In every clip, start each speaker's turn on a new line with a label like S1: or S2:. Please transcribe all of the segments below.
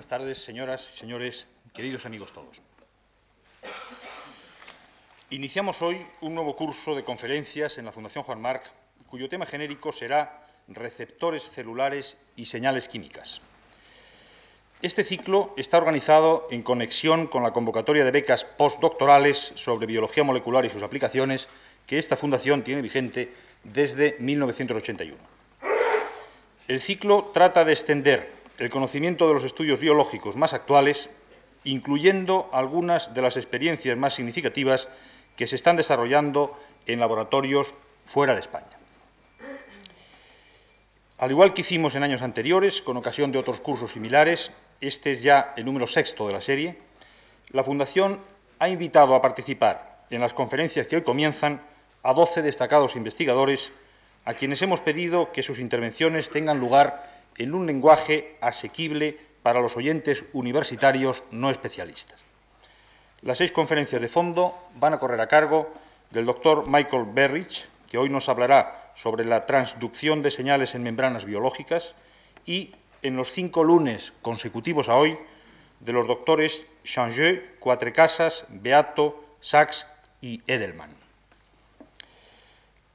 S1: Buenas tardes, señoras y señores, queridos amigos todos. Iniciamos hoy un nuevo curso de conferencias en la Fundación Juan Marc, cuyo tema genérico será receptores celulares y señales químicas. Este ciclo está organizado en conexión con la convocatoria de becas postdoctorales sobre biología molecular y sus aplicaciones que esta fundación tiene vigente desde 1981. El ciclo trata de extender el conocimiento de los estudios biológicos más actuales, incluyendo algunas de las experiencias más significativas que se están desarrollando en laboratorios fuera de España. Al igual que hicimos en años anteriores, con ocasión de otros cursos similares, este es ya el número sexto de la serie, la Fundación ha invitado a participar en las conferencias que hoy comienzan a 12 destacados investigadores a quienes hemos pedido que sus intervenciones tengan lugar en un lenguaje asequible para los oyentes universitarios no especialistas. Las seis conferencias de fondo van a correr a cargo del doctor Michael Berrich, que hoy nos hablará sobre la transducción de señales en membranas biológicas, y en los cinco lunes consecutivos a hoy de los doctores Changeux, Cuatrecasas, Beato, Sachs y Edelman.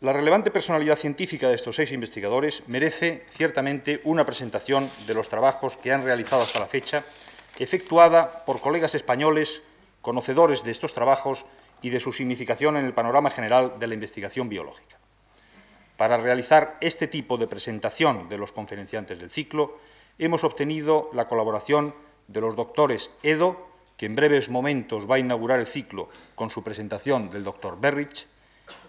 S1: La relevante personalidad científica de estos seis investigadores merece ciertamente una presentación de los trabajos que han realizado hasta la fecha, efectuada por colegas españoles conocedores de estos trabajos y de su significación en el panorama general de la investigación biológica. Para realizar este tipo de presentación de los conferenciantes del ciclo, hemos obtenido la colaboración de los doctores Edo, que en breves momentos va a inaugurar el ciclo con su presentación del doctor Berrich,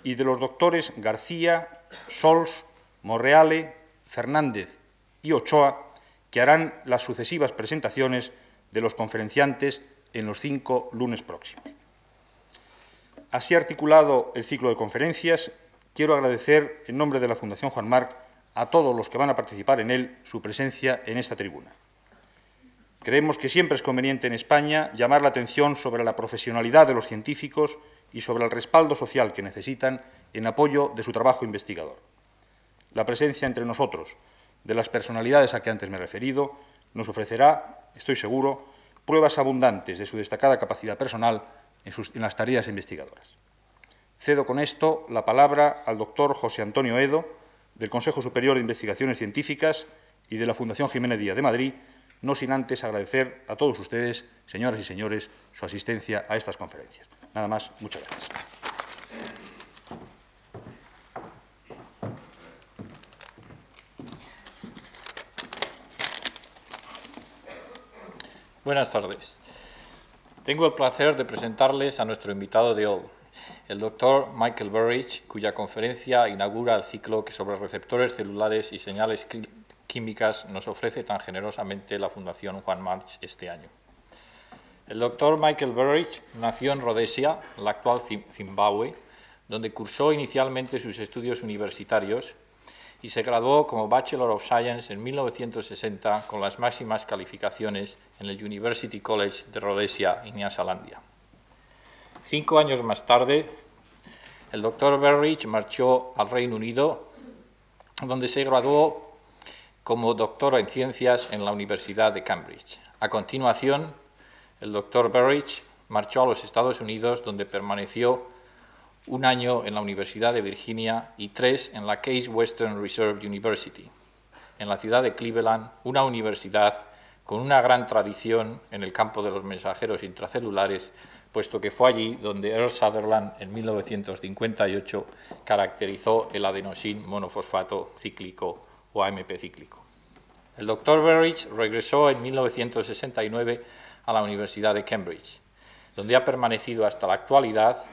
S1: y de los doctores García, Sols, Morreale, Fernández y Ochoa, que harán las sucesivas presentaciones de los conferenciantes en los cinco lunes próximos. Así articulado el ciclo de conferencias, quiero agradecer en nombre de la Fundación Juan Marc a todos los que van a participar en él su presencia en esta tribuna. Creemos que siempre es conveniente en España llamar la atención sobre la profesionalidad de los científicos y sobre el respaldo social que necesitan en apoyo de su trabajo investigador. La presencia entre nosotros de las personalidades a que antes me he referido nos ofrecerá, estoy seguro, pruebas abundantes de su destacada capacidad personal en, en, las tareas investigadoras. Cedo con esto la palabra al doctor José Antonio Edo, del Consejo Superior de Investigaciones Científicas y de la Fundación Jiménez Díaz de Madrid, no sin antes agradecer a todos ustedes, señoras y señores, su asistencia a estas conferencias. Nada más, muchas gracias.
S2: Buenas tardes. Tengo el placer de presentarles a nuestro invitado de hoy, el doctor Michael Burridge, cuya conferencia inaugura el ciclo que sobre receptores celulares y señales químicas nos ofrece tan generosamente la Fundación Juan March este año. El doctor Michael Burridge nació en Rhodesia, la actual Zimbabue, donde cursó inicialmente sus estudios universitarios y se graduó como Bachelor of Science en 1960 con las máximas calificaciones en el University College de Rhodesia, Nyasalandia. Cinco años más tarde, el doctor Burridge marchó al Reino Unido, donde se graduó como doctor en ciencias en la Universidad de Cambridge. A continuación, el doctor Burridge marchó a los Estados Unidos, donde permaneció un año en la Universidad de Virginia y tres en la Case Western Reserve University, en la ciudad de Cleveland, una universidad con una gran tradición en el campo de los mensajeros intracelulares, puesto que fue allí donde Earl Sutherland en 1958 caracterizó el adenosin monofosfato cíclico o AMP cíclico. El doctor Burridge regresó en 1969 a la Universidad de Cambridge, donde ha permanecido hasta la actualidad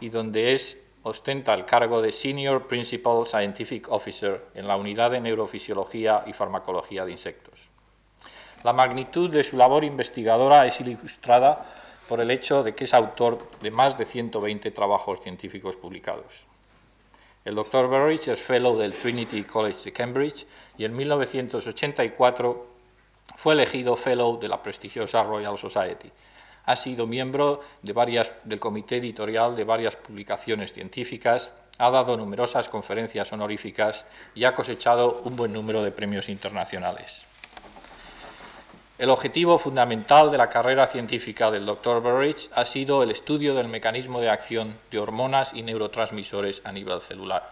S2: y donde es, ostenta el cargo de Senior Principal Scientific Officer en la Unidad de Neurofisiología y Farmacología de Insectos. La magnitud de su labor investigadora es ilustrada por el hecho de que es autor de más de 120 trabajos científicos publicados. El doctor Burridge es fellow del Trinity College de Cambridge y en 1984 fue elegido fellow de la prestigiosa Royal Society. Ha sido miembro de varias, del comité editorial de varias publicaciones científicas, ha dado numerosas conferencias honoríficas y ha cosechado un buen número de premios internacionales. El objetivo fundamental de la carrera científica del Dr. Burridge ha sido el estudio del mecanismo de acción de hormonas y neurotransmisores a nivel celular.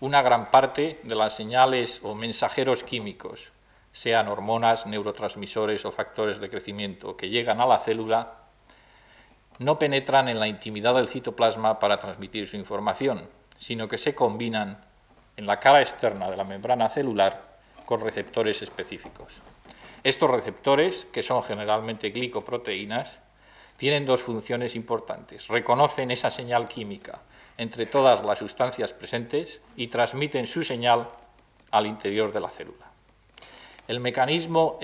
S2: Una gran parte de las señales o mensajeros químicos, sean hormonas, neurotransmisores o factores de crecimiento, que llegan a la célula, no penetran en la intimidad del citoplasma para transmitir su información, sino que se combinan en la cara externa de la membrana celular con receptores específicos. Estos receptores, que son generalmente glicoproteínas, tienen dos funciones importantes. Reconocen esa señal química entre todas las sustancias presentes y transmiten su señal al interior de la célula. El mecanismo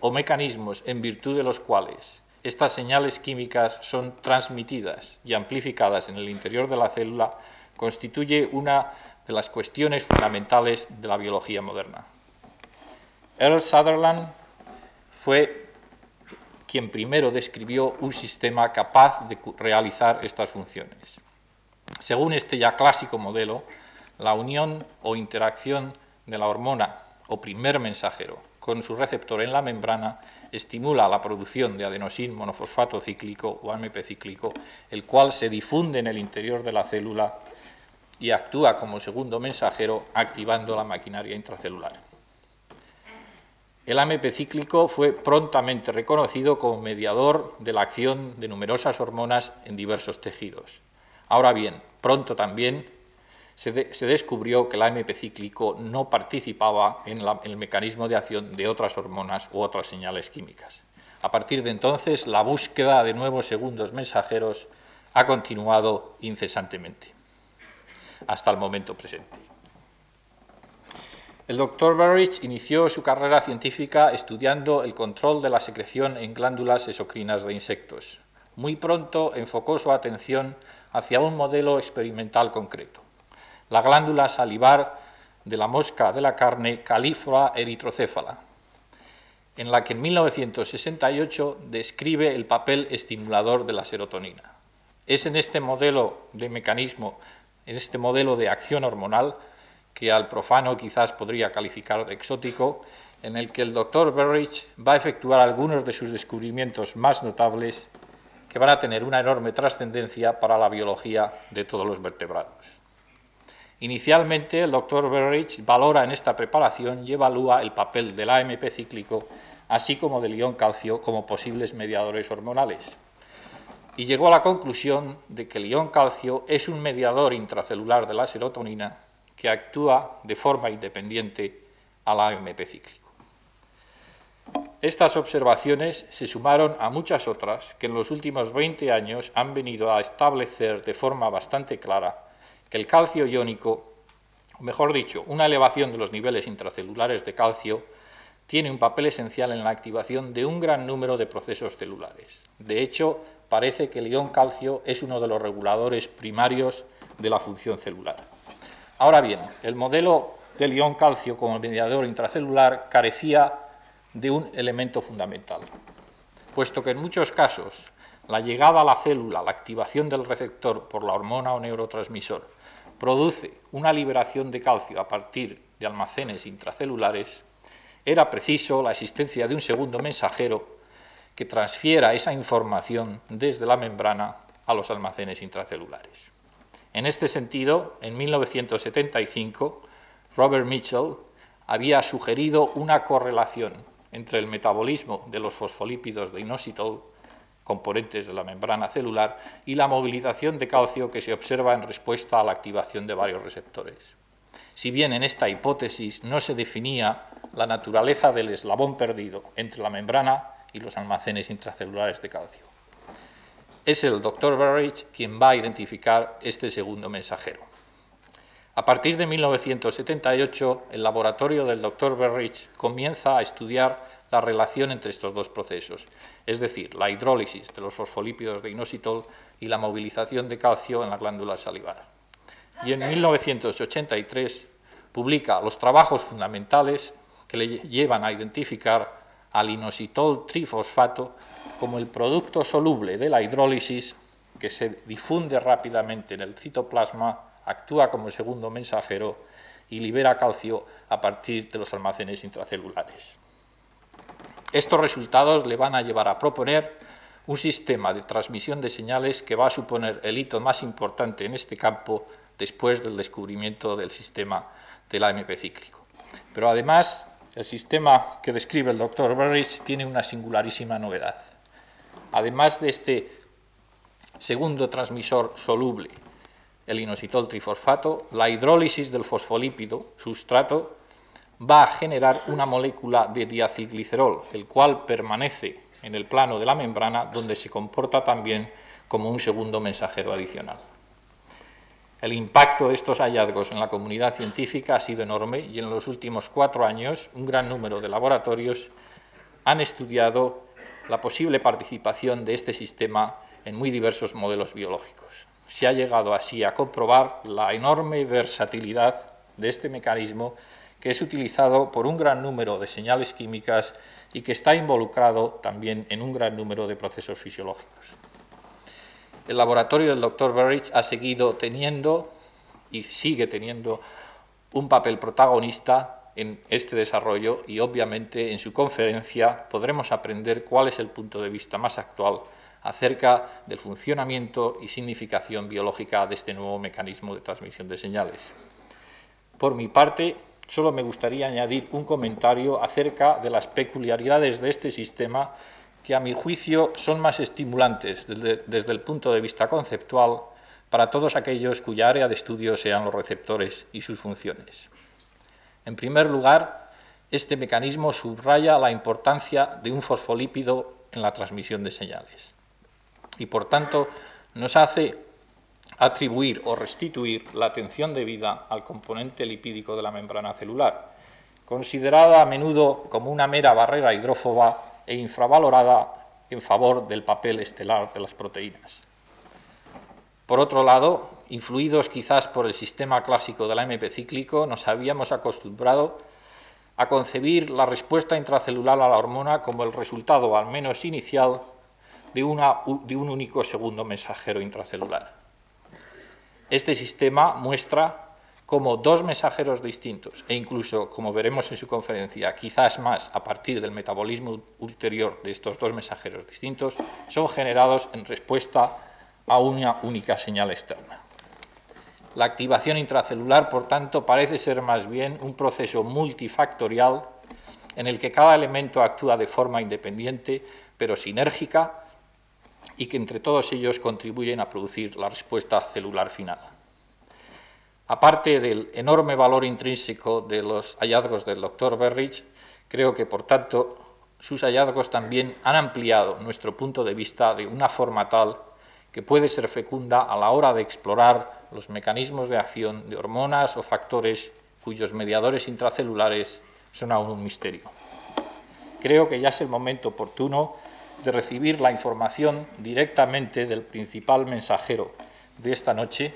S2: o mecanismos en virtud de los cuales estas señales químicas son transmitidas y amplificadas en el interior de la célula constituye una de las cuestiones fundamentales de la biología moderna. Earl Sutherland fue quien primero describió un sistema capaz de realizar estas funciones. Según este ya clásico modelo, la unión o interacción de la hormona o primer mensajero con su receptor en la membrana estimula la producción de adenosin monofosfato cíclico o AMP cíclico, el cual se difunde en el interior de la célula y actúa como segundo mensajero activando la maquinaria intracelular. El AMP cíclico fue prontamente reconocido como mediador de la acción de numerosas hormonas en diversos tejidos. Ahora bien, pronto también se, descubrió que el AMP cíclico no participaba en, el mecanismo de acción de otras hormonas u otras señales químicas. A partir de entonces, la búsqueda de nuevos segundos mensajeros ha continuado incesantemente hasta el momento presente. El doctor Burridge inició su carrera científica estudiando el control de la secreción en glándulas exocrinas de insectos. Muy pronto enfocó su atención hacia un modelo experimental concreto, la glándula salivar de la mosca de la carne Califora eritrocéfala, en la que en 1968 describe el papel estimulador de la serotonina. Es en este modelo de mecanismo, en este modelo de acción hormonal, que al profano quizás podría calificar de exótico, en el que el doctor Berrich va a efectuar algunos de sus descubrimientos más notables que van a tener una enorme trascendencia para la biología de todos los vertebrados. Inicialmente, el doctor Berrich valora en esta preparación y evalúa el papel del AMP cíclico, así como del ion calcio, como posibles mediadores hormonales. Y llegó a la conclusión de que el ion calcio es un mediador intracelular de la serotonina que actúa de forma independiente al AMP cíclico. Estas observaciones se sumaron a muchas otras que en los últimos 20 años han venido a establecer de forma bastante clara que el calcio iónico, o mejor dicho, una elevación de los niveles intracelulares de calcio, tiene un papel esencial en la activación de un gran número de procesos celulares. De hecho, parece que el ion calcio es uno de los reguladores primarios de la función celular. Ahora bien, el modelo del ion calcio como mediador intracelular carecía de un elemento fundamental, puesto que en muchos casos la llegada a la célula, la activación del receptor por la hormona o neurotransmisor, produce una liberación de calcio a partir de almacenes intracelulares, era preciso la existencia de un segundo mensajero que transfiera esa información desde la membrana a los almacenes intracelulares. En este sentido, en 1975, Robert Mitchell había sugerido una correlación entre el metabolismo de los fosfolípidos de inositol, componentes de la membrana celular, y la movilización de calcio que se observa en respuesta a la activación de varios receptores. Si bien en esta hipótesis no se definía la naturaleza del eslabón perdido entre la membrana y los almacenes intracelulares de calcio. Es el Dr. Burridge quien va a identificar este segundo mensajero. A partir de 1978, el laboratorio del Dr. Burridge comienza a estudiar la relación entre estos dos procesos, es decir, la hidrólisis de los fosfolípidos de inositol y la movilización de calcio en la glándula salivar. Y en 1983 publica los trabajos fundamentales que le llevan a identificar al inositol trifosfato como el producto soluble de la hidrólisis que se difunde rápidamente en el citoplasma, actúa como segundo mensajero y libera calcio a partir de los almacenes intracelulares. Estos resultados le van a llevar a proponer un sistema de transmisión de señales que va a suponer el hito más importante en este campo después del descubrimiento del sistema del AMP cíclico. Pero además, el sistema que describe el doctor Burridge tiene una singularísima novedad. Además de este segundo transmisor soluble, el inositol trifosfato, la hidrólisis del fosfolípido sustrato va a generar una molécula de diacilglicerol, el cual permanece en el plano de la membrana, donde se comporta también como un segundo mensajero adicional. El impacto de estos hallazgos en la comunidad científica ha sido enorme y en los últimos cuatro años un gran número de laboratorios han estudiado la posible participación de este sistema en muy diversos modelos biológicos. Se ha llegado así a comprobar la enorme versatilidad de este mecanismo que es utilizado por un gran número de señales químicas y que está involucrado también en un gran número de procesos fisiológicos. El laboratorio del Dr. Burridge ha seguido teniendo y sigue teniendo un papel protagonista en este desarrollo y obviamente en su conferencia podremos aprender cuál es el punto de vista más actual acerca del funcionamiento y significación biológica de este nuevo mecanismo de transmisión de señales. Por mi parte, solo me gustaría añadir un comentario acerca de las peculiaridades de este sistema que a mi juicio son más estimulantes desde, el punto de vista conceptual para todos aquellos cuya área de estudio sean los receptores y sus funciones. En primer lugar, este mecanismo subraya la importancia de un fosfolípido en la transmisión de señales y, por tanto, nos hace atribuir o restituir la atención debida al componente lipídico de la membrana celular, considerada a menudo como una mera barrera hidrófoba e infravalorada en favor del papel estelar de las proteínas. Por otro lado, influidos quizás por el sistema clásico del AMP cíclico, nos habíamos acostumbrado a concebir la respuesta intracelular a la hormona como el resultado, al menos inicial, de, de un único segundo mensajero intracelular. Este sistema muestra como dos mensajeros distintos e incluso, como veremos en su conferencia, quizás más a partir del metabolismo ulterior de estos dos mensajeros distintos, son generados en respuesta a una única señal externa. La activación intracelular, por tanto, parece ser más bien un proceso multifactorial en el que cada elemento actúa de forma independiente, pero sinérgica, y que entre todos ellos contribuyen a producir la respuesta celular final. Aparte del enorme valor intrínseco de los hallazgos del doctor Berrich, creo que, por tanto, sus hallazgos también han ampliado nuestro punto de vista de una forma tal que puede ser fecunda a la hora de explorar los mecanismos de acción de hormonas o factores cuyos mediadores intracelulares son aún un misterio. Creo que ya es el momento oportuno de recibir la información directamente del principal mensajero de esta noche,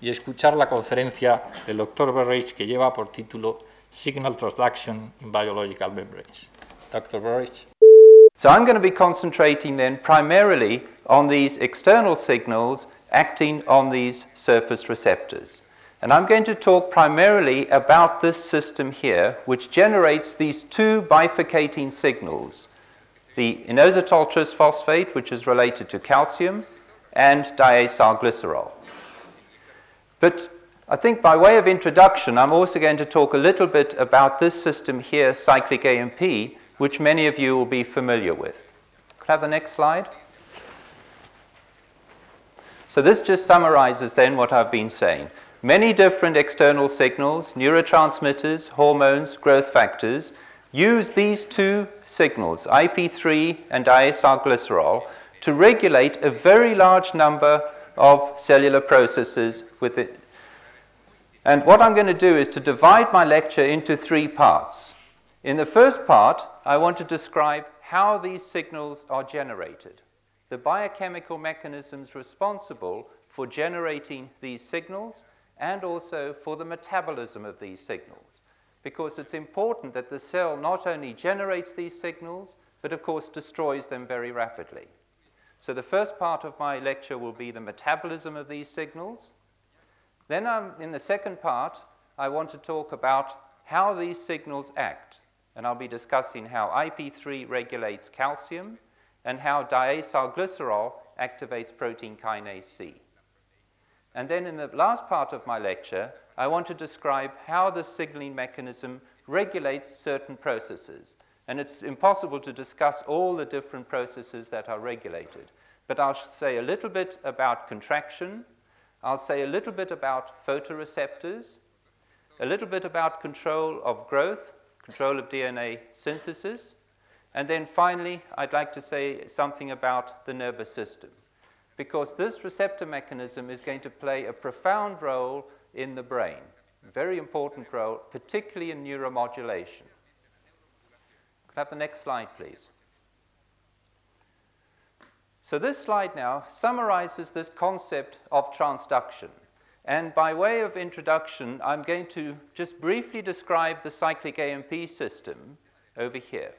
S2: y escuchar la conferencia del Dr. Burridge que lleva por título Signal Transduction in Biological Membranes. Dr. Burridge.
S3: So I'm going to be concentrating then primarily on these external signals acting on these surface receptors. And I'm going to talk primarily about this system here, which generates these two bifurcating signals the inositol trisphosphate, which is related to calcium, and diacylglycerol. But I think by way of introduction, I'm also going to talk a little bit about this system here, cyclic AMP, which many of you will be familiar with. Could I have the next slide? So this just summarizes then what I've been saying. Many different external signals, neurotransmitters, hormones, growth factors, use these two signals, IP3 and diacylglycerol, to regulate a very large number of cellular processes with it. And what I'm going to do is to divide my lecture into three parts. In the first part, I want to describe how these signals are generated, the biochemical mechanisms responsible for generating these signals, and also for the metabolism of these signals. Because it's important that the cell not only generates these signals, but of course destroys them very rapidly. So the first part of my lecture will be the metabolism of these signals. Then um, in the second part, I want to talk about how these signals act. and I'll be discussing how IP3 regulates calcium and how diacylglycerol activates protein kinase C. And then in the last part of my lecture, I want to describe how the signaling mechanism regulates certain processes. And it's impossible to discuss all the different processes that are regulated. But I'll say a little bit about contraction. I'll say a little bit about photoreceptors, a little bit about control of growth, control of DNA synthesis, and then finally, I'd like to say something about the nervous system because this receptor mechanism is going to play a profound role in the brain, very important role, particularly in neuromodulation. Could I have the next slide, please? So this slide now summarizes this concept of transduction. And by way of introduction, I'm going to just briefly describe the cyclic AMP system over here.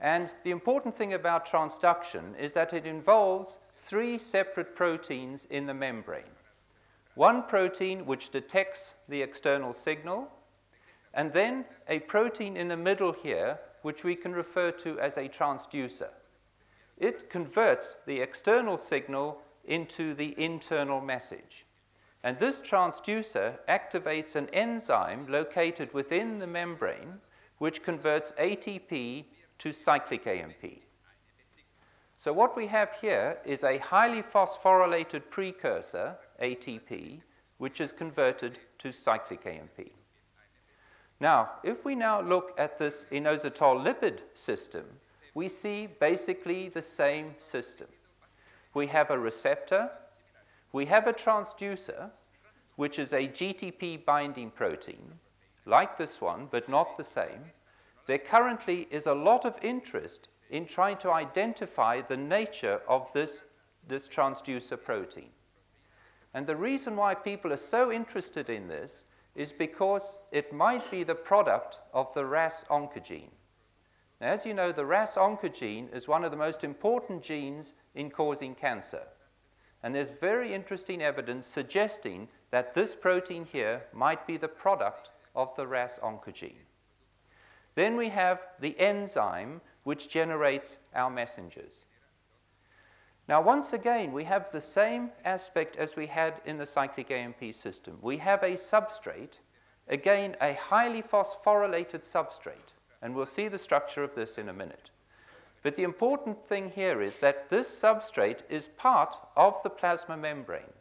S3: And the important thing about transduction is that it involves three separate proteins in the membrane. One protein which detects the external signal, and then a protein in the middle here which we can refer to as a transducer. It converts the external signal into the internal message. And this transducer activates an enzyme located within the membrane which converts ATP to cyclic AMP. So what we have here is a highly phosphorylated precursor, ATP, which is converted to cyclic AMP. Now, if we now look at this inositol lipid system, we see basically the same system. We have a receptor, we have a transducer, which is a GTP binding protein, like this one, but not the same there currently is a lot of interest in trying to identify the nature of this, this transducer protein. And the reason why people are so interested in this is because it might be the product of the RAS oncogene. Now, as you know, the RAS oncogene is one of the most important genes in causing cancer. And there's very interesting evidence suggesting that this protein here might be the product of the RAS oncogene. Then we have the enzyme which generates our messengers. Now, once again, we have the same aspect as we had in the cyclic AMP system. We have a substrate, again, a highly phosphorylated substrate, and we'll see the structure of this in a minute. But the important thing here is that this substrate is part of the plasma membrane.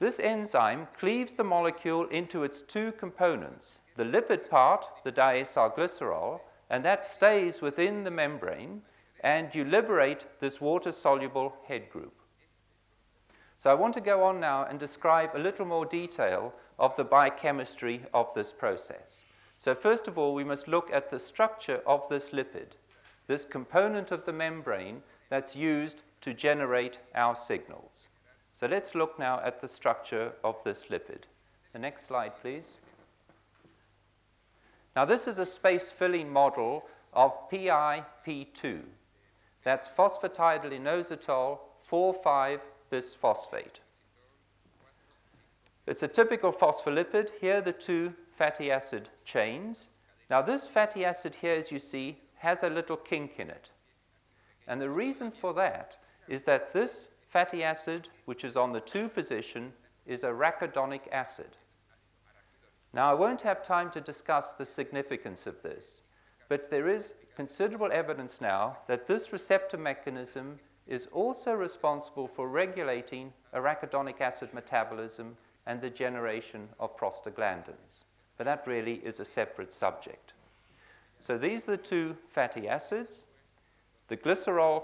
S3: This enzyme cleaves the molecule into its two components, the lipid part, the diacylglycerol, and that stays within the membrane, and you liberate this water-soluble head group. So I want to go on now and describe a little more detail of the biochemistry of this process. So first of all, we must look at the structure of this lipid, this component of the membrane that's used to generate our signals. So let's look now at the structure of this lipid. The next slide, please. Now, this is a space filling model of PIP2. That's phosphatidylinositol 4,5 bisphosphate. It's a typical phospholipid. Here are the two fatty acid chains. Now, this fatty acid here, as you see, has a little kink in it. And the reason for that is that this fatty acid, which is on the 2 position, is arachidonic acid. Now, I won't have time to discuss the significance of this, but there is considerable evidence now that this receptor mechanism is also responsible for regulating arachidonic acid metabolism and the generation of prostaglandins. But that really is a separate subject. So these are the two fatty acids. The glycerol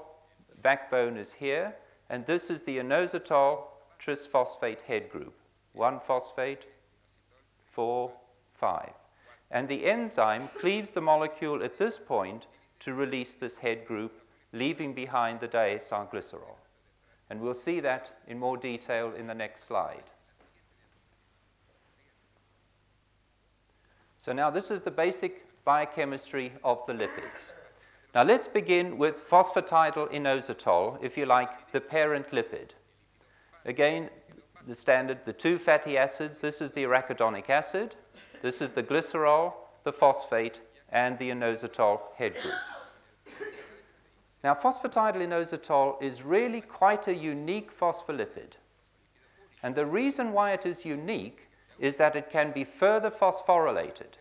S3: backbone is here, and this is the inositol trisphosphate head group. One phosphate, four, five. And the enzyme cleaves the molecule at this point to release this head group, leaving behind the diacylglycerol. And we'll see that in more detail in the next slide. So now this is the basic biochemistry of the lipids. Now let's begin with phosphatidylinositol, if you like, the parent lipid. Again, the standard, the two fatty acids, this is the arachidonic acid, this is the glycerol, the phosphate, and the inositol head group. Now, phosphatidylinositol is really quite a unique phospholipid. And the reason why it is unique is that it can be further phosphorylated.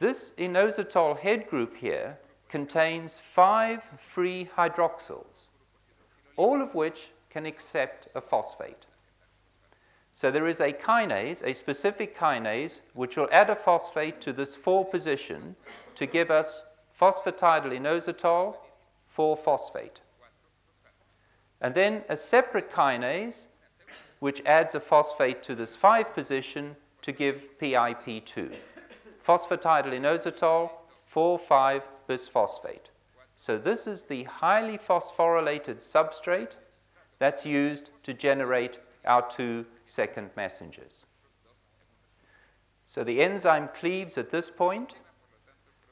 S3: This inositol head group here contains five free hydroxyls, all of which can accept a phosphate. So there is a kinase, a specific kinase, which will add a phosphate to this 4 position to give us phosphatidylinositol 4-phosphate. And then a separate kinase, which adds a phosphate to this 5 position to give PIP2. Phosphatidylinositol 4,5 bisphosphate. So this is the highly phosphorylated substrate that's used to generate our two second messengers. So the enzyme cleaves at this point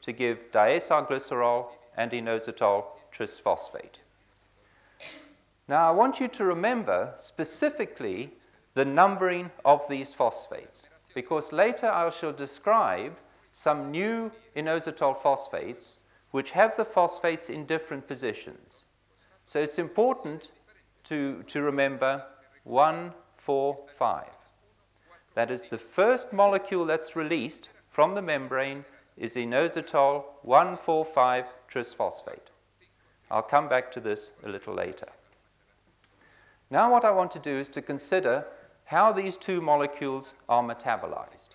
S3: to give diacylglycerol and inositol trisphosphate. Now I want you to remember specifically the numbering of these phosphates because later I shall describe some new inositol phosphates which have the phosphates in different positions. So it's important to, to remember 1, 4, 5. That is, the first molecule that's released from the membrane is inositol 1,4,5 trisphosphate. I'll come back to this a little later. Now what I want to do is to consider how these two molecules are metabolized.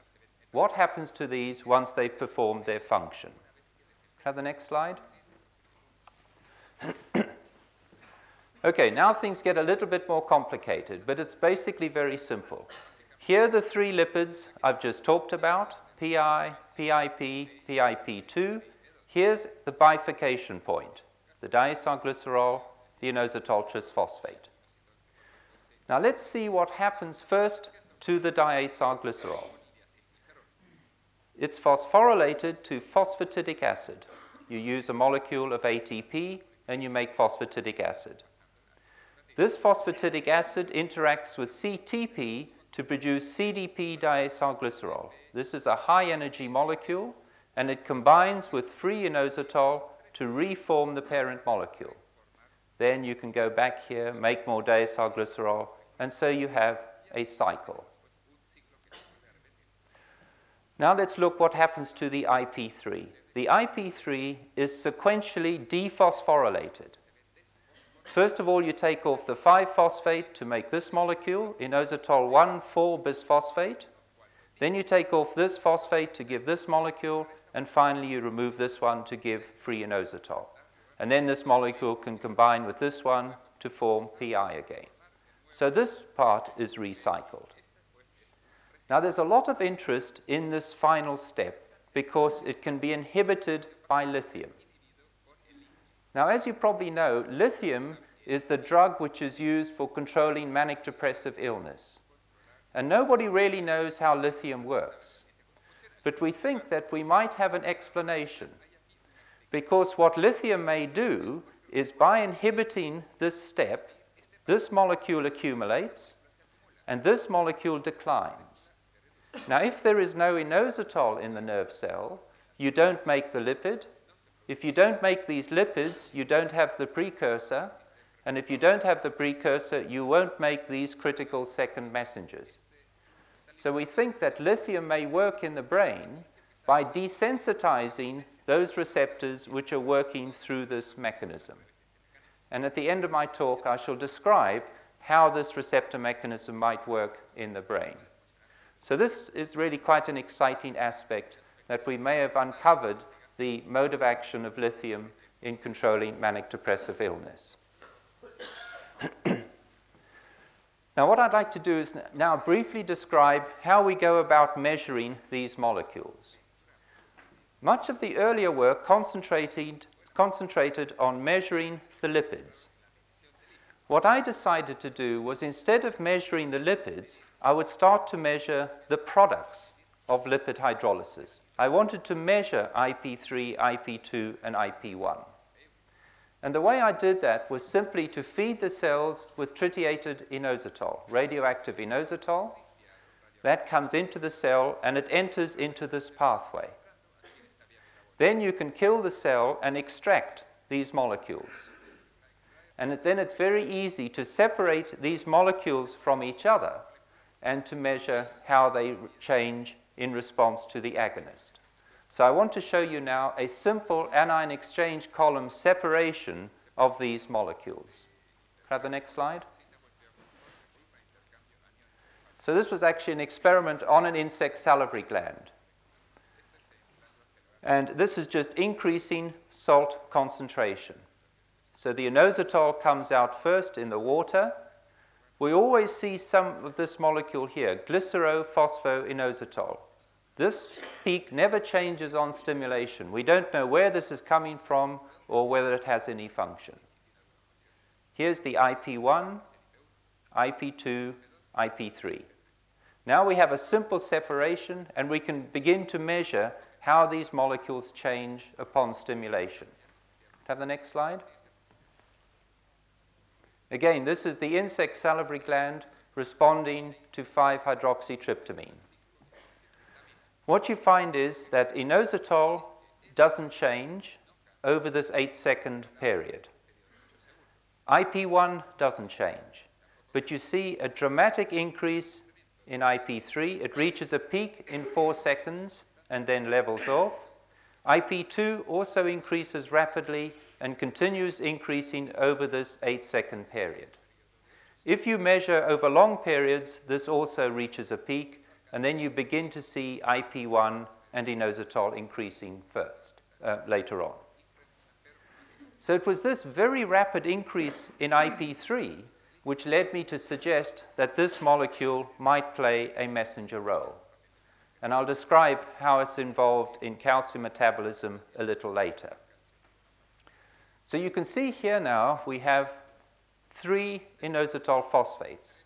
S3: What happens to these once they've performed their function? Have the next slide. okay, now things get a little bit more complicated, but it's basically very simple. Here are the three lipids I've just talked about, PI, PIP, PIP2. Here's the bifurcation point, the diacylglycerol, the inositol trisphosphate. Now let's see what happens first to the diacylglycerol. It's phosphorylated to phosphatidic acid. You use a molecule of ATP and you make phosphatidic acid. This phosphatidic acid interacts with CTP to produce CDP diacylglycerol. This is a high energy molecule and it combines with free inositol to reform the parent molecule. Then you can go back here, make more diacylglycerol, and so you have a cycle. Now let's look what happens to the IP3. The IP3 is sequentially dephosphorylated. First of all, you take off the 5-phosphate to make this molecule, inositol 1,4-bisphosphate. Then you take off this phosphate to give this molecule, and finally you remove this one to give free inositol. And then this molecule can combine with this one to form PI again. So this part is recycled. Now there's a lot of interest in this final step because it can be inhibited by lithium. Now as you probably know, lithium is the drug which is used for controlling manic depressive illness. And nobody really knows how lithium works. But we think that we might have an explanation. Because what lithium may do is by inhibiting this step, this molecule accumulates, and this molecule declines. Now, if there is no inositol in the nerve cell, you don't make the lipid. If you don't make these lipids, you don't have the precursor. And if you don't have the precursor, you won't make these critical second messengers. So we think that lithium may work in the brain by desensitizing those receptors which are working through this mechanism. And at the end of my talk, I shall describe how this receptor mechanism might work in the brain. So this is really quite an exciting aspect that we may have uncovered the mode of action of lithium in controlling manic depressive illness. now what I'd like to do is now briefly describe how we go about measuring these molecules. Much of the earlier work concentrated concentrated on measuring the lipids. What I decided to do was instead of measuring the lipids, I would start to measure the products of lipid hydrolysis. I wanted to measure IP3, IP2, and IP1. And the way I did that was simply to feed the cells with tritiated inositol, radioactive inositol. That comes into the cell and it enters into this pathway. then you can kill the cell and extract these molecules. And then it's very easy to separate these molecules from each other and to measure how they change in response to the agonist. So I want to show you now a simple anion exchange column separation of these molecules. Have the next slide. So this was actually an experiment on an insect salivary gland. And this is just increasing salt concentration. So the inositol comes out first in the water. We always see some of this molecule here, glycerophosphoinositol. This peak never changes on stimulation. We don't know where this is coming from or whether it has any function. Here's the IP1, IP2, IP3. Now we have a simple separation and we can begin to measure how these molecules change upon stimulation. Have the next slide. Again, this is the insect salivary gland responding to 5-hydroxytryptamine. What you find is that inositol doesn't change over this 8-second period. IP1 doesn't change, but you see a dramatic increase in IP3. It reaches a peak in 4 seconds and then levels off. IP2 also increases rapidly and continues increasing over this 8-second period. If you measure over long periods, this also reaches a peak, and then you begin to see IP1 and inositol increasing first, uh, later on. So it was this very rapid increase in IP3 which led me to suggest that this molecule might play a messenger role. And I'll describe how it's involved in calcium metabolism a little later. So you can see here now we have three inositol phosphates.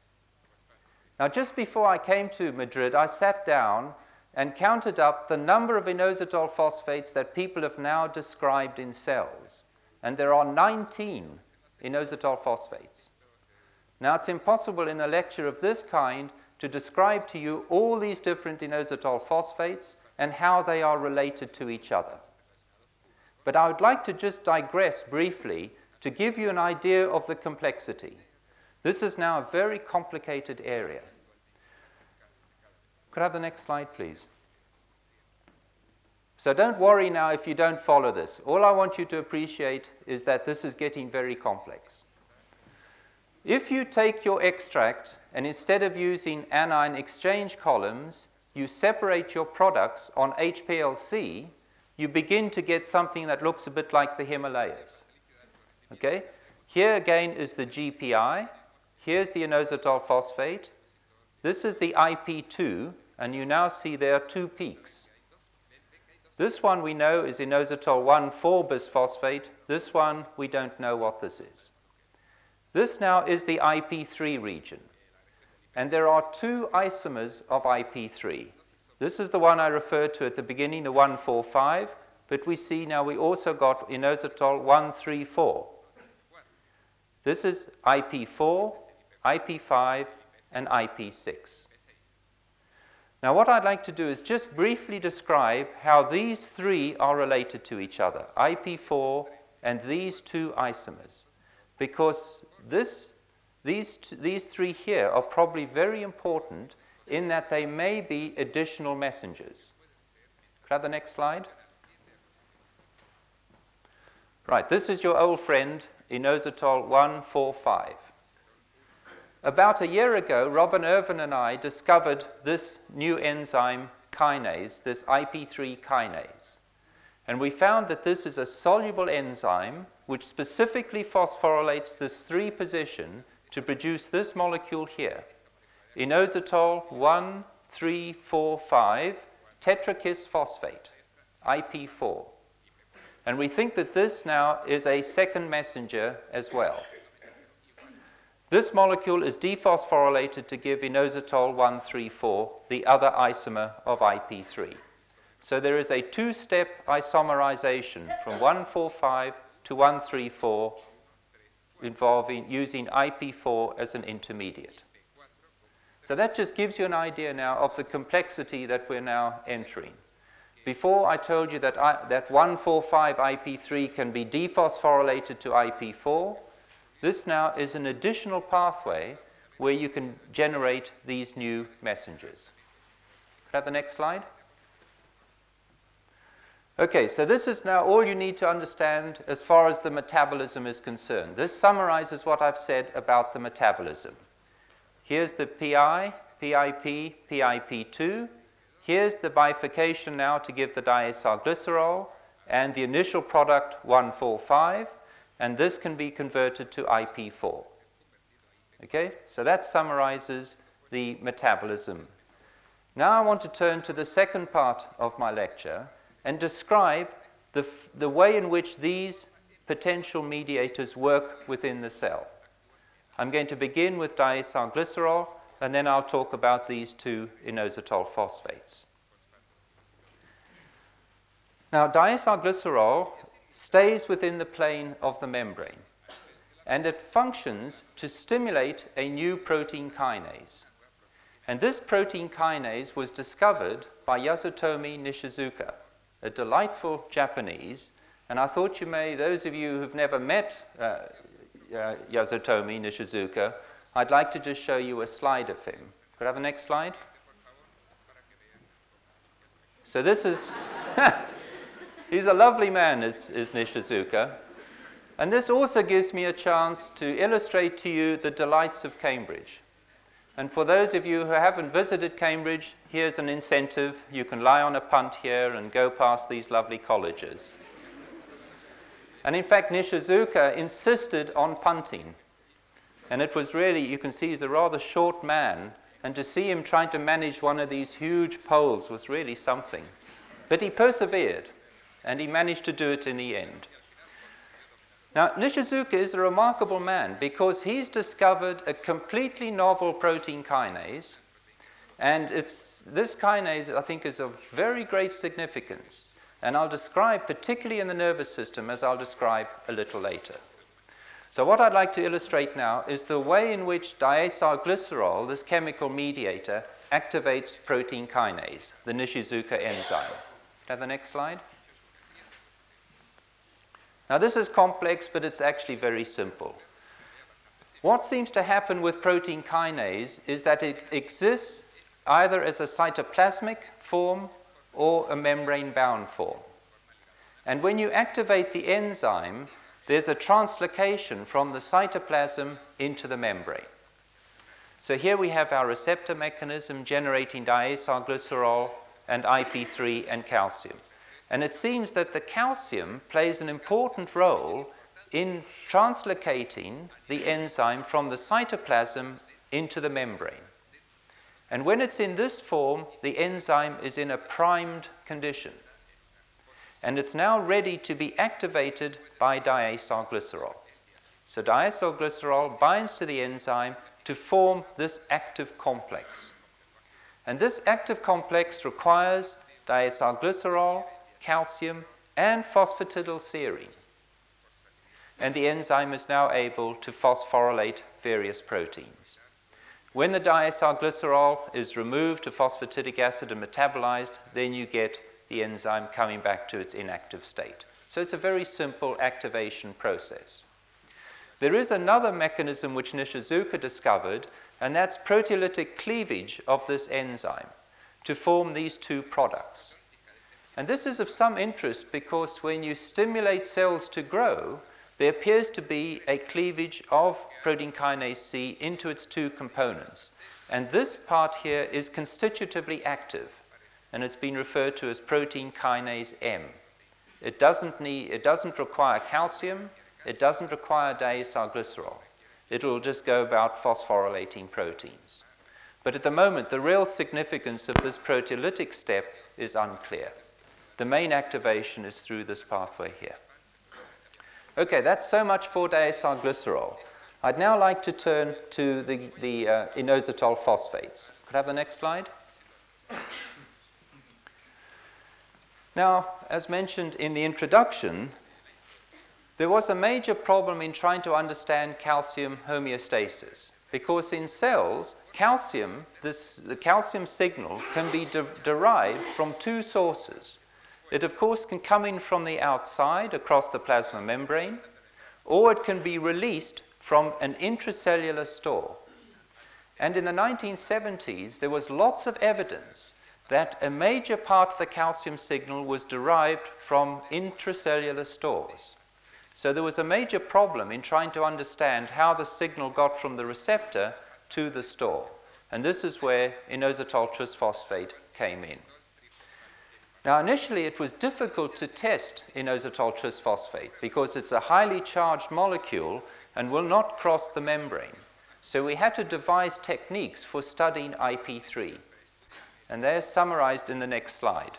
S3: Now, just before I came to Madrid, I sat down and counted up the number of inositol phosphates that people have now described in cells. And there are 19 inositol phosphates. Now, it's impossible in a lecture of this kind to describe to you all these different inositol phosphates and how they are related to each other. But I would like to just digress briefly to give you an idea of the complexity. This is now a very complicated area. Could I have the next slide, please? So don't worry now if you don't follow this. All I want you to appreciate is that this is getting very complex. If you take your extract and instead of using anion exchange columns, you separate your products on HPLC, you begin to get something that looks a bit like the Himalayas. Okay? Here again is the GPI. Here's the inositol phosphate. This is the IP2, and you now see there are two peaks. This one we know is inositol 1,4 bisphosphate. This one, we don't know what this is. This now is the IP3 region. And there are two isomers of IP3. This is the one I referred to at the beginning, the 145, but we see now we also got inositol 134. This is IP4, IP5, and IP6. Now, what I'd like to do is just briefly describe how these three are related to each other IP4 and these two isomers. Because this, these, these three here are probably very important in that they may be additional messengers. Could I have the next slide? Right, this is your old friend, inositol 145. About a year ago, Robin Irvine and I discovered this new enzyme kinase, this IP3 kinase. And we found that this is a soluble enzyme which specifically phosphorylates this 3 position to produce this molecule here, inositol 1, 3, 4, 5, tetrakis phosphate, IP4. And we think that this now is a second messenger as well. This molecule is dephosphorylated to give inositol 134, the other isomer of IP3. So there is a two-step isomerization from 145 to 134 involving using IP4 as an intermediate. So that just gives you an idea now of the complexity that we're now entering. Before I told you that, I, that 145 IP3 can be dephosphorylated to IP4. This now is an additional pathway where you can generate these new messengers. Could I have the next slide? Okay, so this is now all you need to understand as far as the metabolism is concerned. This summarizes what I've said about the metabolism. Here's the PI, PIP, PIP2. Here's the bifurcation now to give the diacylglycerol and the initial product 145, and this can be converted to IP4. Okay, so that summarizes the metabolism. Now I want to turn to the second part of my lecture and describe the, the way in which these potential mediators work within the cell. I'm going to begin with diacylglycerol, and then I'll talk about these two inositol phosphates. Now, diacylglycerol stays within the plane of the membrane, and it functions to stimulate a new protein kinase. And this protein kinase was discovered by Yasutomi Nishizuka, a delightful Japanese. And I thought you may, those of you who've never met uh, uh, Yasutomi Nishizuka, I'd like to just show you a slide of him. Could I have the next slide? So this is, he's a lovely man, is, is Nishizuka. And this also gives me a chance to illustrate to you the delights of Cambridge. And for those of you who haven't visited Cambridge, here's an incentive. You can lie on a punt here and go past these lovely colleges. And in fact, Nishizuka insisted on punting. And it was really, you can see he's a rather short man, and to see him trying to manage one of these huge poles was really something. But he persevered, and he managed to do it in the end. Now, Nishizuka is a remarkable man because he's discovered a completely novel protein kinase, and it's, this kinase, I think, is of very great significance. And I'll describe, particularly in the nervous system, as I'll describe a little later. So what I'd like to illustrate now is the way in which diacylglycerol, this chemical mediator, activates protein kinase, the Nishizuka enzyme. Have the next slide. Now this is complex, but it's actually very simple. What seems to happen with protein kinase is that it exists either as a cytoplasmic form or a membrane-bound form. And when you activate the enzyme, there's a translocation from the cytoplasm into the membrane. So here we have our receptor mechanism generating diacylglycerol and IP3 and calcium. And it seems that the calcium plays an important role in translocating the enzyme from the cytoplasm into the membrane. And when it's in this form, the enzyme is in a primed condition. And it's now ready to be activated by diacylglycerol. So diacylglycerol binds to the enzyme to form this active complex. And this active complex requires diacylglycerol, calcium, and phosphatidylserine. And the enzyme is now able to phosphorylate various proteins. When the diacylglycerol is removed to phosphatidic acid and metabolized, then you get the enzyme coming back to its inactive state. So it's a very simple activation process. There is another mechanism which Nishizuka discovered, and that's proteolytic cleavage of this enzyme to form these two products. And this is of some interest because when you stimulate cells to grow, there appears to be a cleavage of protein kinase C into its two components. And this part here is constitutively active, and it's been referred to as protein kinase M. It doesn't, need, it doesn't require calcium, it doesn't require diacylglycerol. It will just go about phosphorylating proteins. But at the moment, the real significance of this proteolytic step is unclear. The main activation is through this pathway here. Okay, that's so much for diacylglycerol. I'd now like to turn to the, the uh, inositol phosphates. Could I have the next slide? Now, as mentioned in the introduction, there was a major problem in trying to understand calcium homeostasis because in cells, calcium, this, the calcium signal can be de derived from two sources. It, of course, can come in from the outside across the plasma membrane, or it can be released from an intracellular store. And in the 1970s, there was lots of evidence that a major part of the calcium signal was derived from intracellular stores. So there was a major problem in trying to understand how the signal got from the receptor to the store. And this is where inositol trisphosphate came in. Now, initially, it was difficult to test inositol trisphosphate because it's a highly charged molecule and will not cross the membrane. So we had to devise techniques for studying IP3. And they're summarized in the next slide.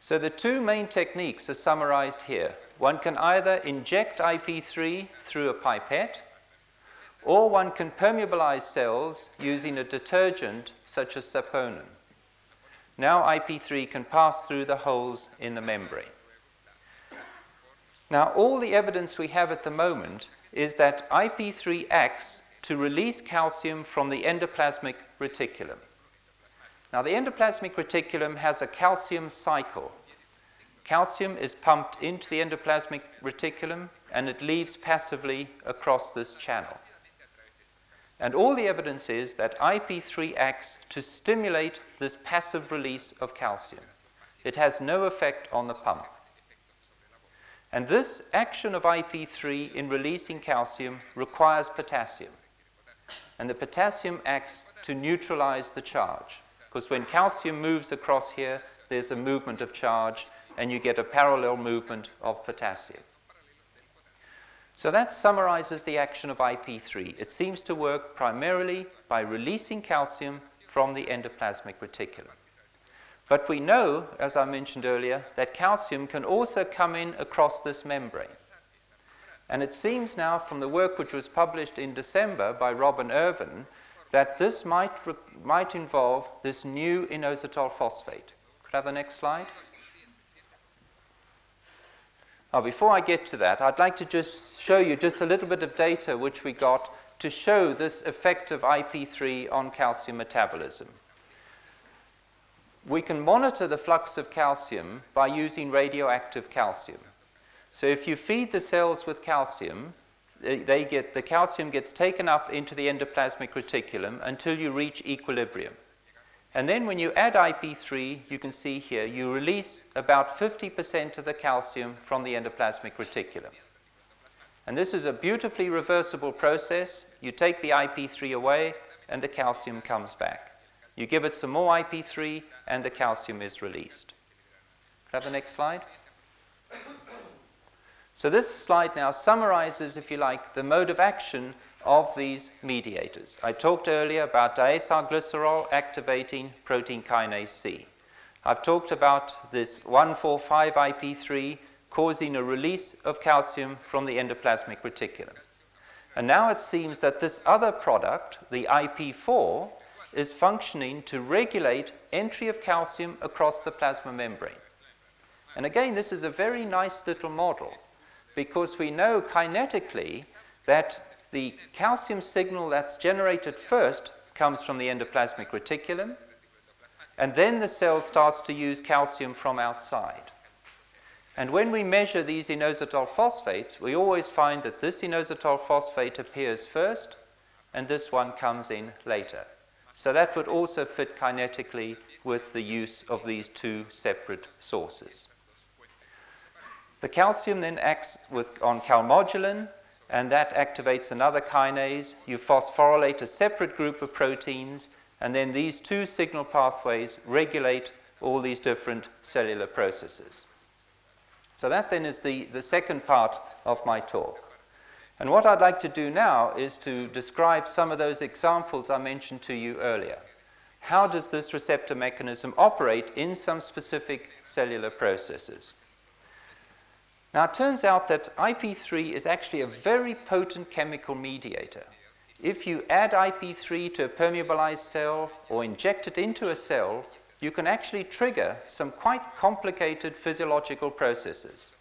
S3: So the two main techniques are summarized here. One can either inject IP3 through a pipette, or one can permeabilize cells using a detergent such as saponin. Now IP3 can pass through the holes in the membrane. Now, all the evidence we have at the moment is that IP3 acts to release calcium from the endoplasmic reticulum. Now, the endoplasmic reticulum has a calcium cycle. Calcium is pumped into the endoplasmic reticulum and it leaves passively across this channel. And all the evidence is that IP3 acts to stimulate this passive release of calcium. It has no effect on the pump. And this action of IP3 in releasing calcium requires potassium. And the potassium acts to neutralize the charge. Because when calcium moves across here, there's a movement of charge, and you get a parallel movement of potassium. So that summarizes the action of IP3. It seems to work primarily by releasing calcium from the endoplasmic reticulum. But we know, as I mentioned earlier, that calcium can also come in across this membrane. And it seems now from the work which was published in December by Robin Irvine that this might, might involve this new inositol phosphate. Could I have the next slide? Now, before I get to that, I'd like to just show you just a little bit of data which we got to show this effect of IP3 on calcium metabolism. We can monitor the flux of calcium by using radioactive calcium. So if you feed the cells with calcium, they get, the calcium gets taken up into the endoplasmic reticulum until you reach equilibrium. And then when you add IP3, you can see here, you release about 50% of the calcium from the endoplasmic reticulum. And this is a beautifully reversible process. You take the IP3 away, and the calcium comes back. You give it some more IP3, and the calcium is released. Have the next slide? So this slide now summarizes, if you like, the mode of action of these mediators. I talked earlier about diacylglycerol activating protein kinase C. I've talked about this 145IP3 causing a release of calcium from the endoplasmic reticulum. And now it seems that this other product, the IP4, is functioning to regulate entry of calcium across the plasma membrane. And again, this is a very nice little model because we know kinetically that the calcium signal that's generated first comes from the endoplasmic reticulum, and then the cell starts to use calcium from outside. And when we measure these inositol phosphates, we always find that this inositol phosphate appears first, and this one comes in later. So that would also fit kinetically with the use of these two separate sources. The calcium then acts with, on calmodulin, and that activates another kinase. You phosphorylate a separate group of proteins, and then these two signal pathways regulate all these different cellular processes. So that then is the, the second part of my talk. And what I'd like to do now is to describe some of those examples I mentioned to you earlier. How does this receptor mechanism operate in some specific cellular processes? Now, it turns out that IP3 is actually a very potent chemical mediator. If you add IP3 to a permeabilized cell or inject it into a cell, you can actually trigger some quite complicated physiological processes.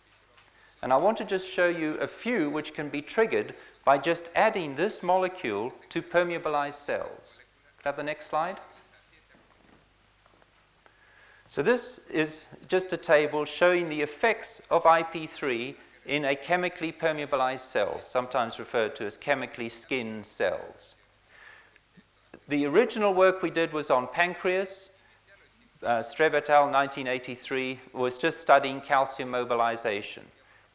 S3: And I want to just show you a few which can be triggered by just adding this molecule to permeabilized cells. Could I have the next slide? So this is just a table showing the effects of IP3 in a chemically permeabilized cell, sometimes referred to as chemically skinned cells. The original work we did was on pancreas. Uh, Streb 1983 was just studying calcium mobilization.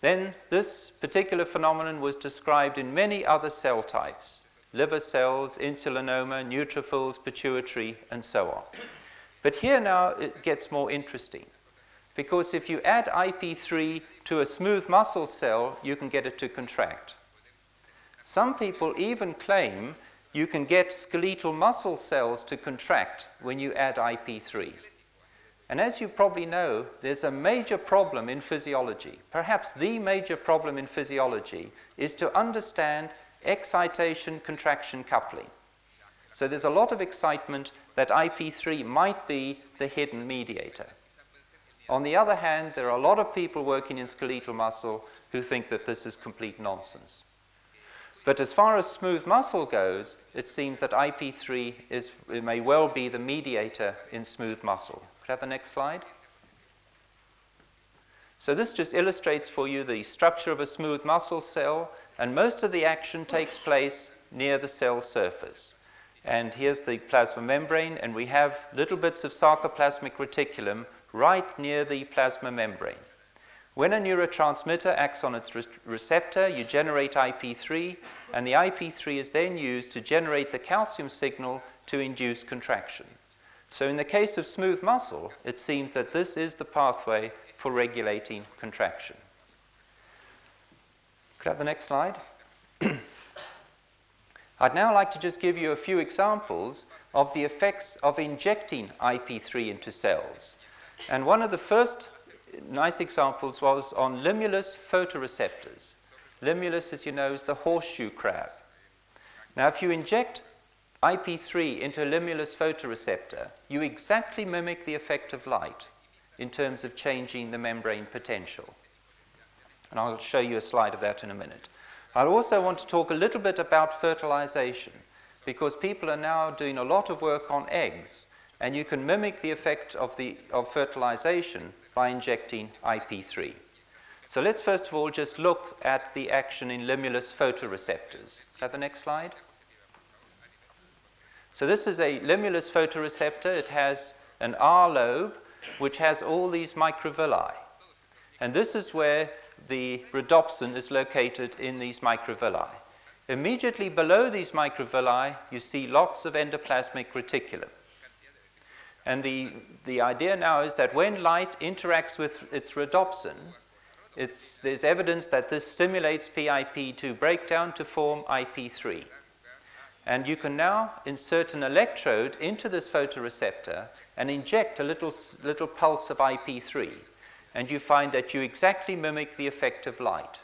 S3: Then this particular phenomenon was described in many other cell types, liver cells, insulinoma, neutrophils, pituitary, and so on. But here now it gets more interesting. Because if you add IP3 to a smooth muscle cell, you can get it to contract. Some people even claim you can get skeletal muscle cells to contract when you add IP3. And as you probably know, there's a major problem in physiology. Perhaps the major problem in physiology is to understand excitation contraction coupling. So there's a lot of excitement that IP3 might be the hidden mediator. On the other hand, there are a lot of people working in skeletal muscle who think that this is complete nonsense. But as far as smooth muscle goes, it seems that IP3 is, may well be the mediator in smooth muscle. Could I have the next slide? So this just illustrates for you the structure of a smooth muscle cell, and most of the action takes place near the cell surface. And here's the plasma membrane, and we have little bits of sarcoplasmic reticulum right near the plasma membrane. When a neurotransmitter acts on its re receptor, you generate IP3, and the IP3 is then used to generate the calcium signal to induce contraction. So in the case of smooth muscle, it seems that this is the pathway for regulating contraction. Could I have the next slide? I'd now like to just give you a few examples of the effects of injecting IP3 into cells. And one of the first nice examples was on limulus photoreceptors. Limulus, as you know, is the horseshoe crab. Now, if you inject IP3 into a limulus photoreceptor, you exactly mimic the effect of light in terms of changing the membrane potential. And I'll show you a slide of that in a minute. I also want to talk a little bit about fertilization because people are now doing a lot of work on eggs and you can mimic the effect of, the, of fertilization by injecting IP3. So let's first of all just look at the action in limulus photoreceptors. Have the next slide. So this is a limulus photoreceptor. It has an R lobe which has all these microvilli. And this is where the rhodopsin is located in these microvilli. Immediately below these microvilli, you see lots of endoplasmic reticulum. And the, the idea now is that when light interacts with its rhodopsin, it's, there's evidence that this stimulates PIP2 breakdown to form IP3. And you can now insert an electrode into this photoreceptor and inject a little, little pulse of IP3 and you find that you exactly mimic the effect of light.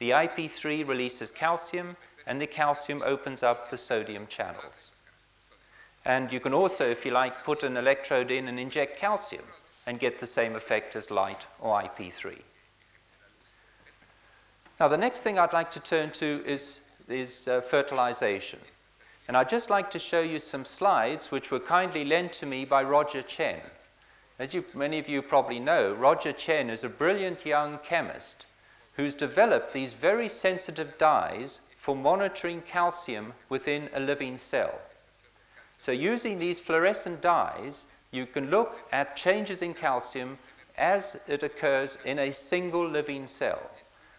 S3: The IP3 releases calcium, and the calcium opens up the sodium channels. And you can also, if you like, put an electrode in and inject calcium and get the same effect as light or IP3. Now, the next thing I'd like to turn to is, is uh, fertilization. And I'd just like to show you some slides which were kindly lent to me by Roger Tsien. As you, many of you probably know, Roger Tsien is a brilliant young chemist who's developed these very sensitive dyes for monitoring calcium within a living cell. So using these fluorescent dyes, you can look at changes in calcium as it occurs in a single living cell.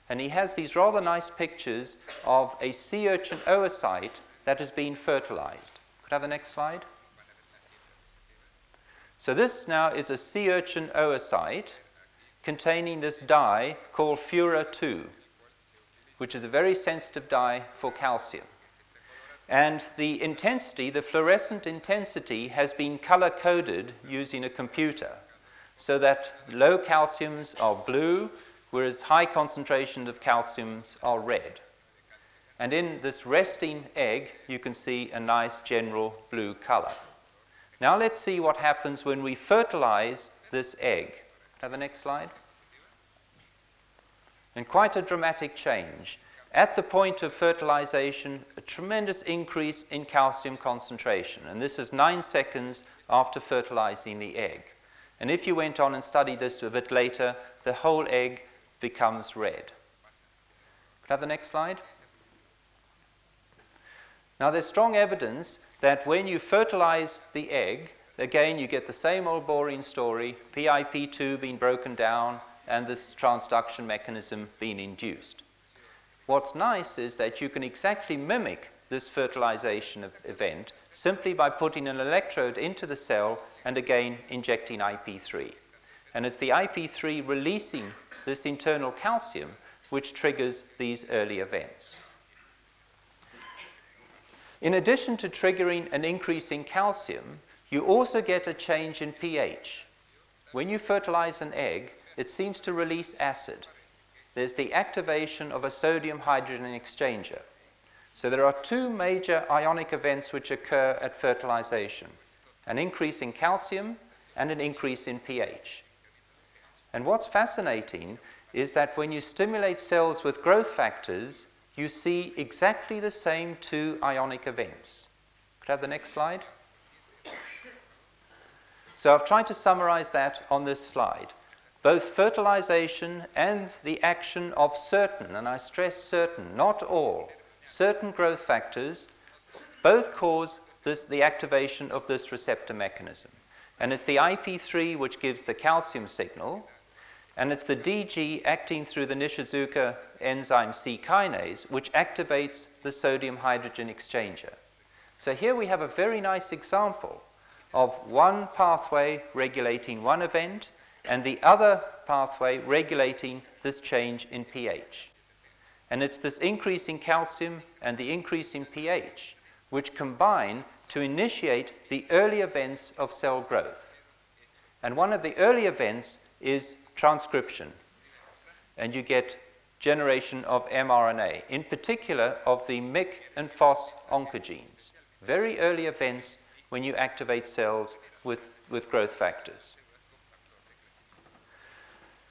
S3: And he has these rather nice pictures of a sea urchin oocyte that has been fertilized. Could I have the next slide? So this now is a sea urchin oocyte containing this dye called Fura2, which is a very sensitive dye for calcium. And the intensity, the fluorescent intensity, has been color coded using a computer so that low calciums are blue, whereas high concentrations of calciums are red. And in this resting egg, you can see a nice general blue color. Now let's see what happens when we fertilize this egg. Have the next slide. And quite a dramatic change. At the point of fertilization, a tremendous increase in calcium concentration. And this is nine seconds after fertilizing the egg. And if you went on and studied this a bit later, the whole egg becomes red. Could I have the next slide? Now, there's strong evidence that when you fertilize the egg, again, you get the same old boring story PIP2 being broken down and this transduction mechanism being induced. What's nice is that you can exactly mimic this fertilization event simply by putting an electrode into the cell and again injecting IP3. And it's the IP3 releasing this internal calcium which triggers these early events. In addition to triggering an increase in calcium, you also get a change in pH. When you fertilize an egg, it seems to release acid. There's the activation of a sodium hydrogen exchanger. So there are two major ionic events which occur at fertilization an increase in calcium and an increase in pH. And what's fascinating is that when you stimulate cells with growth factors, you see exactly the same two ionic events. Could I have the next slide? So I've tried to summarize that on this slide. Both fertilization and the action of certain, and I stress certain, not all, certain growth factors both cause this, the activation of this receptor mechanism. And it's the IP3 which gives the calcium signal, and it's the DG acting through the Nishizuka enzyme C kinase, which activates the sodium hydrogen exchanger. So here we have a very nice example of one pathway regulating one event and the other pathway regulating this change in pH. And it's this increase in calcium and the increase in pH which combine to initiate the early events of cell growth. And one of the early events is transcription. And you get generation of mRNA, in particular of the MYC and FOS oncogenes. Very early events when you activate cells with, with growth factors.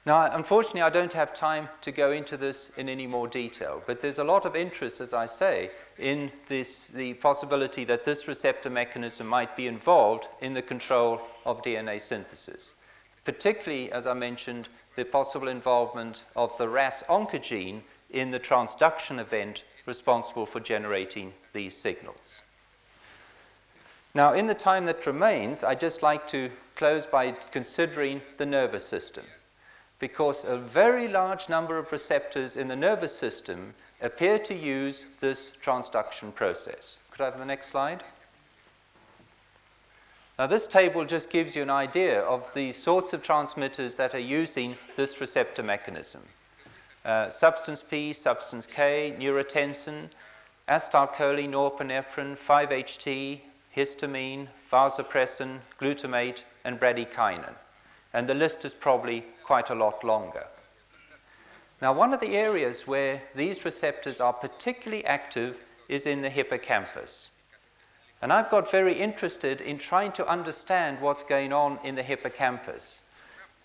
S3: Now, unfortunately, I don't have time to go into this in any more detail, but there's a lot of interest, as I say, in this, the possibility that this receptor mechanism might be involved in the control of DNA synthesis. Particularly, as I mentioned, the possible involvement of the RAS oncogene in the transduction event responsible for generating these signals. Now, in the time that remains, I'd just like to close by considering the nervous system because a very large number of receptors in the nervous system appear to use this transduction process. Could I have the next slide? Now, this table just gives you an idea of the sorts of transmitters that are using this receptor mechanism. Uh, substance P, substance K, neurotensin, acetylcholine, norepinephrine, 5-HT, histamine, vasopressin, glutamate, and bradykinin. And the list is probably quite a lot longer. Now, one of the areas where these receptors are particularly active is in the hippocampus. And I've got very interested in trying to understand what's going on in the hippocampus.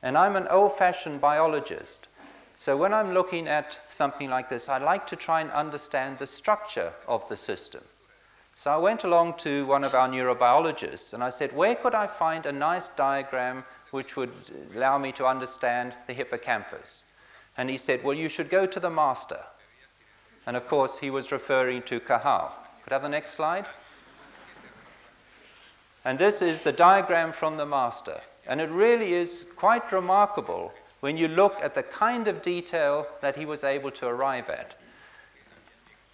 S3: And I'm an old fashioned biologist. So when I'm looking at something like this, I like to try and understand the structure of the system. So I went along to one of our neurobiologists and I said, Where could I find a nice diagram which would allow me to understand the hippocampus. And he said, Well, you should go to the master. And of course, he was referring to Cajal. Could I have the next slide? And this is the diagram from the master. And it really is quite remarkable when you look at the kind of detail that he was able to arrive at.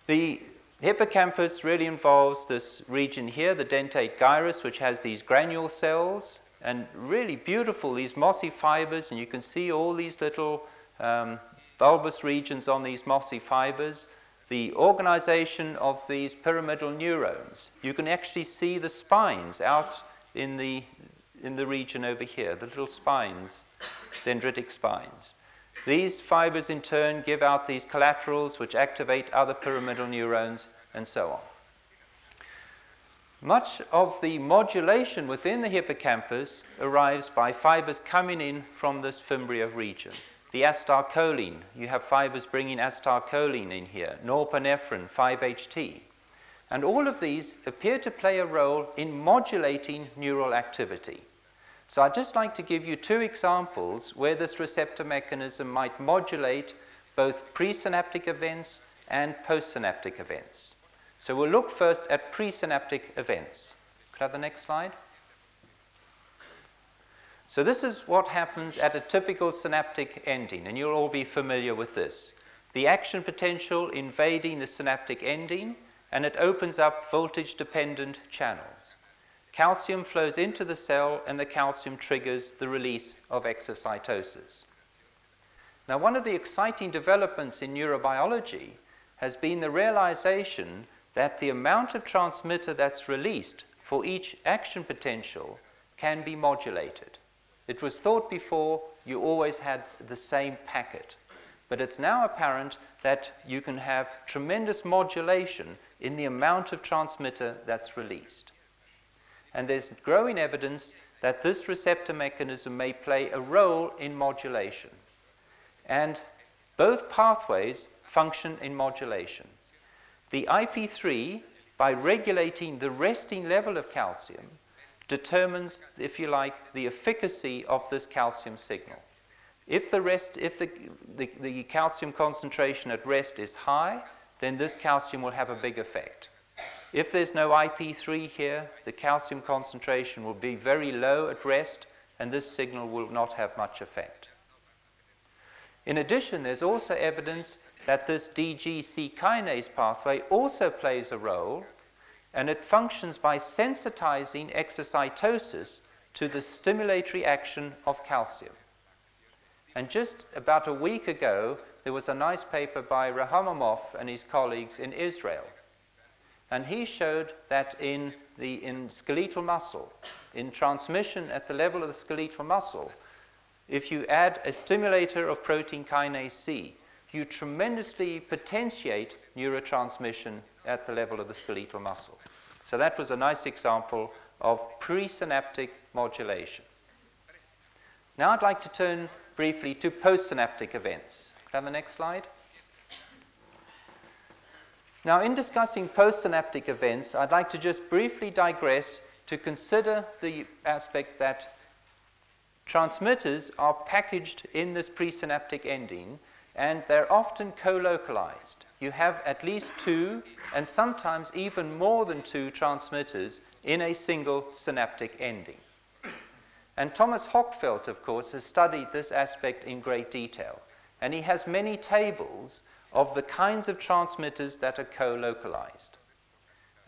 S3: The hippocampus really involves this region here, the dentate gyrus, which has these granule cells, and really beautiful, these mossy fibers, and you can see all these little um, bulbous regions on these mossy fibers. The organization of these pyramidal neurons. You can actually see the spines out in the, in the region over here, the little spines, dendritic spines. These fibers in turn give out these collaterals which activate other pyramidal neurons and so on. Much of the modulation within the hippocampus arrives by fibers coming in from this fimbria region. The acetylcholine, you have fibers bringing acetylcholine in here, norepinephrine, 5-HT. And all of these appear to play a role in modulating neural activity. So I'd just like to give you two examples where this receptor mechanism might modulate both presynaptic events and postsynaptic events. So we'll look first at presynaptic events. Could I have the next slide? So this is what happens at a typical synaptic ending, and you'll all be familiar with this. The action potential invading the synaptic ending, and it opens up voltage-dependent channels. Calcium flows into the cell, and the calcium triggers the release of exocytosis. Now, one of the exciting developments in neurobiology has been the realization that the amount of transmitter that's released for each action potential can be modulated. It was thought before you always had the same packet, but it's now apparent that you can have tremendous modulation in the amount of transmitter that's released. And there's growing evidence that this receptor mechanism may play a role in modulation. And both pathways function in modulation. The IP3, by regulating the resting level of calcium, determines, if you like, the efficacy of this calcium signal. If the, rest, if the, the, the, calcium concentration at rest is high, then this calcium will have a big effect. If there's no IP3 here, the calcium concentration will be very low at rest, and this signal will not have much effect. In addition, there's also evidence that this DGC kinase pathway also plays a role and it functions by sensitizing exocytosis to the stimulatory action of calcium. And just about a week ago, there was a nice paper by Rahamimoff and his colleagues in Israel. And he showed that in, the, in skeletal muscle, in transmission at the level of the skeletal muscle, if you add a stimulator of protein kinase C, you tremendously potentiate neurotransmission at the level of the skeletal muscle. So that was a nice example of presynaptic modulation. Now I'd like to turn briefly to postsynaptic events. Can the next slide? Now, in discussing postsynaptic events, I'd like to just briefly digress to consider the aspect that transmitters are packaged in this presynaptic ending and they're often co-localized. You have at least two, and sometimes even more than two transmitters in a single synaptic ending. And Tomas Hökfelt, of course, has studied this aspect in great detail. And he has many tables of the kinds of transmitters that are co-localized.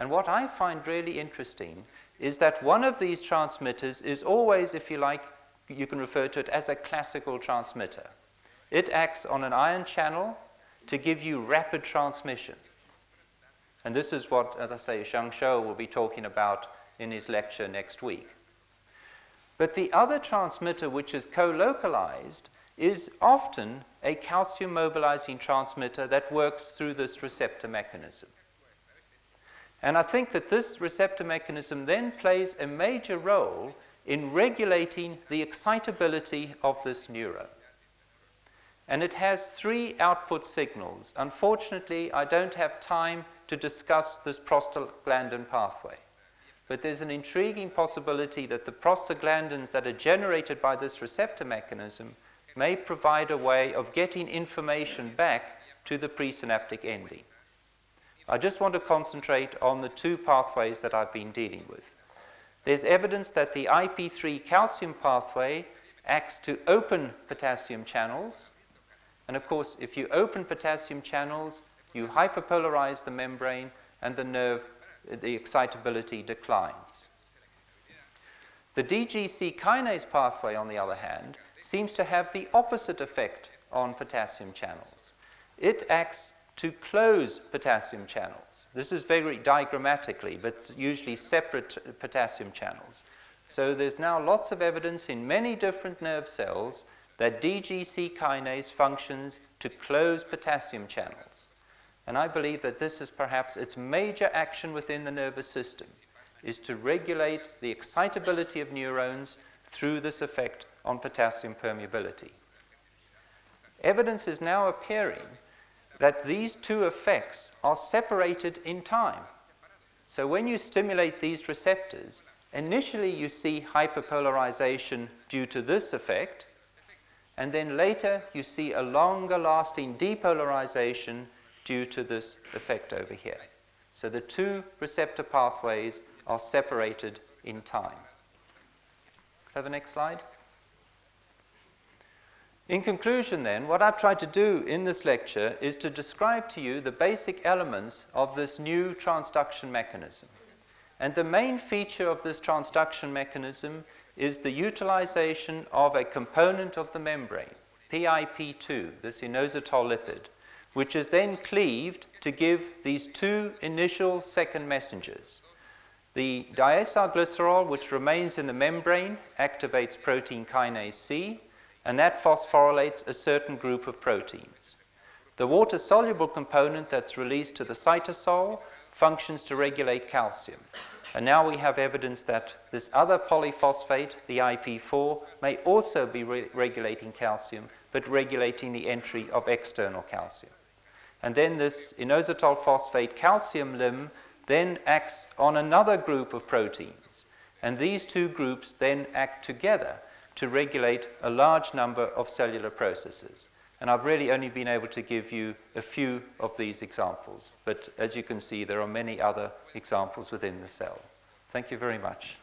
S3: And what I find really interesting is that one of these transmitters is always, if you like, you can refer to it as a classical transmitter. It acts on an ion channel to give you rapid transmission. And this is what, as I say, Changeux will be talking about in his lecture next week. But the other transmitter, which is co-localized, is often a calcium mobilizing transmitter that works through this receptor mechanism. And I think that this receptor mechanism then plays a major role in regulating the excitability of this neuron and it has three output signals. Unfortunately, I don't have time to discuss this prostaglandin pathway. But there's an intriguing possibility that the prostaglandins that are generated by this receptor mechanism may provide a way of getting information back to the presynaptic ending. I just want to concentrate on the two pathways that I've been dealing with. There's evidence that the IP3 calcium pathway acts to open potassium channels, and of course, if you open potassium channels, you hyperpolarize the membrane and the nerve, the excitability declines. The DGC kinase pathway, on the other hand, seems to have the opposite effect on potassium channels. It acts to close potassium channels. This is very diagrammatically, but usually separate potassium channels. So there's now lots of evidence in many different nerve cells that DGC kinase functions to close potassium channels. And I believe that this is perhaps its major action within the nervous system, is to regulate the excitability of neurons through this effect on potassium permeability. Evidence is now appearing that these two effects are separated in time. So when you stimulate these receptors, initially you see hyperpolarization due to this effect, and then later you see a longer lasting depolarization due to this effect over here. So the two receptor pathways are separated in time. Have the next slide. In conclusion, then, what I've tried to do in this lecture is to describe to you the basic elements of this new transduction mechanism. And the main feature of this transduction mechanism is the utilization of a component of the membrane, PIP2, this inositol lipid, which is then cleaved to give these two initial second messengers. The diacylglycerol, which remains in the membrane, activates protein kinase C, and that phosphorylates a certain group of proteins. The water soluble component that's released to the cytosol functions to regulate calcium. And now we have evidence that this other polyphosphate, the IP4, may also be re- regulating calcium, but regulating the entry of external calcium. And then this inositol phosphate calcium limb then acts on another group of proteins. And these two groups then act together to regulate a large number of cellular processes. And I've really only been able to give you a few of these examples. But as you can see, there are many other examples within the cell. Thank you very much.